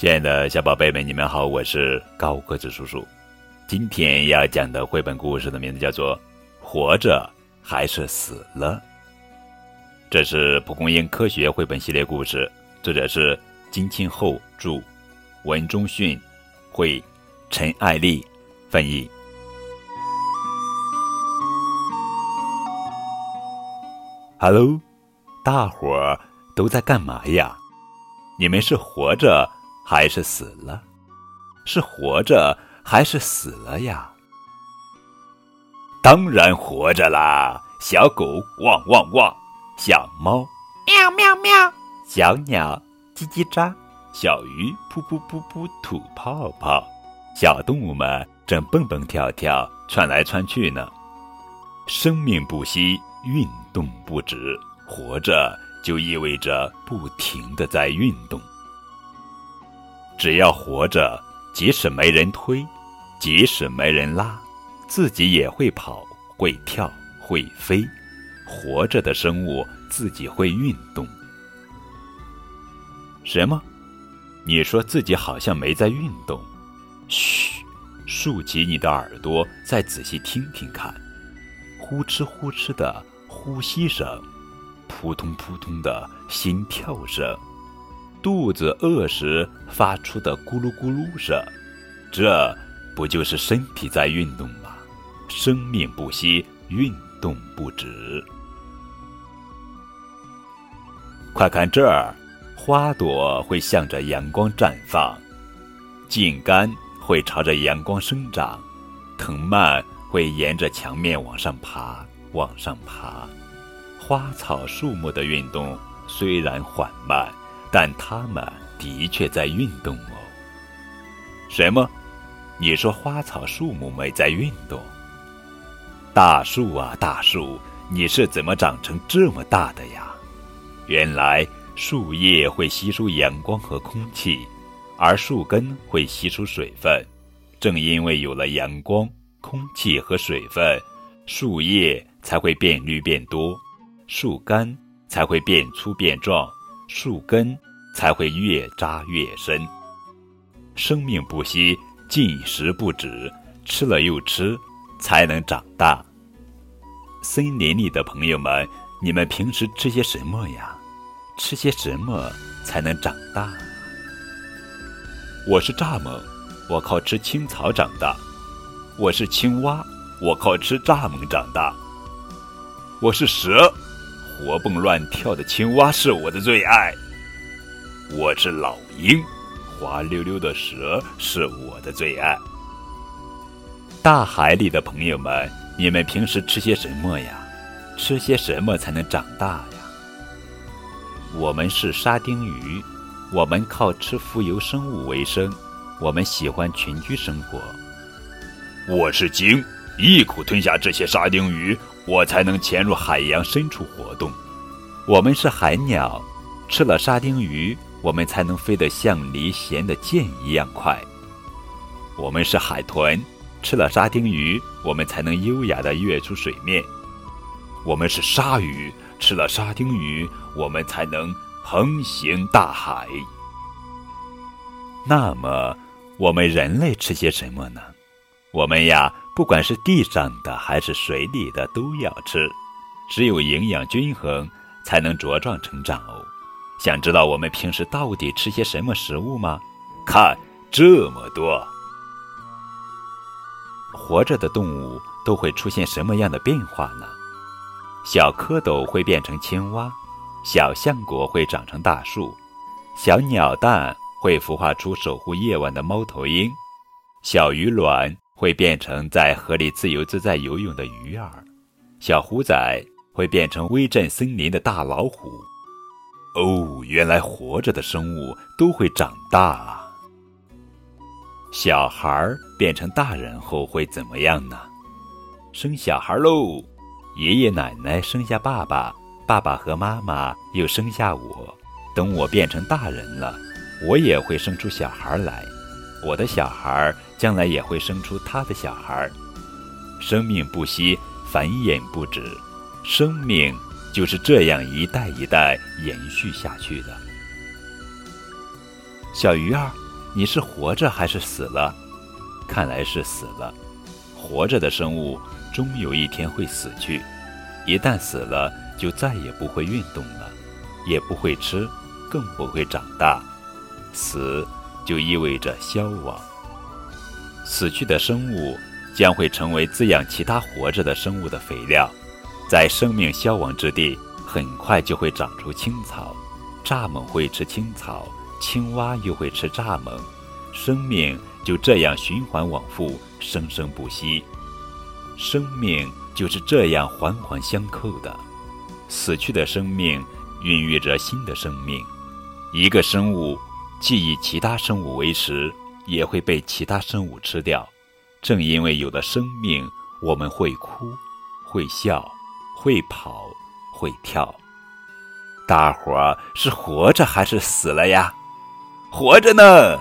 亲爱的小宝贝们，你们好，我是高个子叔叔。今天要讲的绘本故事的名字叫做《活着还是死了》。这是蒲公英科学绘本系列故事，作者是金庆后著，文中训绘，陈爱丽翻译。Hello，大伙儿都在干嘛呀？你们是活着？还是死了？是活着还是死了呀？当然活着啦！小狗汪汪汪，小猫喵喵喵，小鸟叽叽喳，小鱼噗噗噗噗吐泡泡，小动物们正蹦蹦跳跳窜来窜去呢。生命不息，运动不止，活着就意味着不停的在运动。只要活着，即使没人推，即使没人拉，自己也会跑、会跳、会飞。活着的生物自己会运动。什么？你说自己好像没在运动？嘘，竖起你的耳朵，再仔细听听看。呼哧呼哧的呼吸声，扑通扑通的心跳声。肚子饿时发出的咕噜咕噜声，这不就是身体在运动吗？生命不息，运动不止。快看这儿，花朵会向着阳光绽放，茎干会朝着阳光生长，藤蔓会沿着墙面往上爬，往上爬。花草树木的运动虽然缓慢。但它们的确在运动哦。什么？你说花草树木没在运动？大树啊，大树，你是怎么长成这么大的呀？原来树叶会吸收阳光和空气，而树根会吸收水分。正因为有了阳光、空气和水分，树叶才会变绿变多，树干才会变粗变壮。树根才会越扎越深。生命不息，进食不止，吃了又吃，才能长大。森林里的朋友们，你们平时吃些什么呀？吃些什么才能长大？我是蚱蜢，我靠吃青草长大；我是青蛙，我靠吃蚱蜢长大；我是蛇。活蹦乱跳的青蛙是我的最爱。我是老鹰，滑溜溜的蛇是我的最爱。大海里的朋友们，你们平时吃些什么呀？吃些什么才能长大呀？我们是沙丁鱼，我们靠吃浮游生物为生，我们喜欢群居生活。我是鲸，一口吞下这些沙丁鱼。我才能潜入海洋深处活动。我们是海鸟，吃了沙丁鱼，我们才能飞得像离弦的箭一样快。我们是海豚，吃了沙丁鱼，我们才能优雅地跃出水面。我们是鲨鱼，吃了沙丁鱼，我们才能横行大海。那么，我们人类吃些什么呢？我们呀。不管是地上的还是水里的都要吃，只有营养均衡才能茁壮成长哦。想知道我们平时到底吃些什么食物吗？看这么多，活着的动物都会出现什么样的变化呢？小蝌蚪会变成青蛙，小橡果会长成大树，小鸟蛋会孵化出守护夜晚的猫头鹰，小鱼卵。会变成在河里自由自在游泳的鱼儿，小虎仔会变成威震森林的大老虎。哦，原来活着的生物都会长大啊！小孩儿变成大人后会怎么样呢？生小孩喽！爷爷奶奶生下爸爸，爸爸和妈妈又生下我。等我变成大人了，我也会生出小孩来。我的小孩将来也会生出他的小孩，生命不息，繁衍不止，生命就是这样一代一代延续下去的。小鱼儿，你是活着还是死了？看来是死了。活着的生物终有一天会死去，一旦死了，就再也不会运动了，也不会吃，更不会长大。死就意味着消亡。死去的生物将会成为滋养其他活着的生物的肥料，在生命消亡之地，很快就会长出青草。蚱蜢会吃青草。青蛙又会吃蚱蜢，生命就这样循环往复，生生不息。生命就是这样环环相扣的。死去的生命孕育着新的生命。一个生物既以其他生物为食，也会被其他生物吃掉。正因为有了生命，我们会哭，会笑，会跑，会跳。大伙儿是活着还是死了呀？活着呢。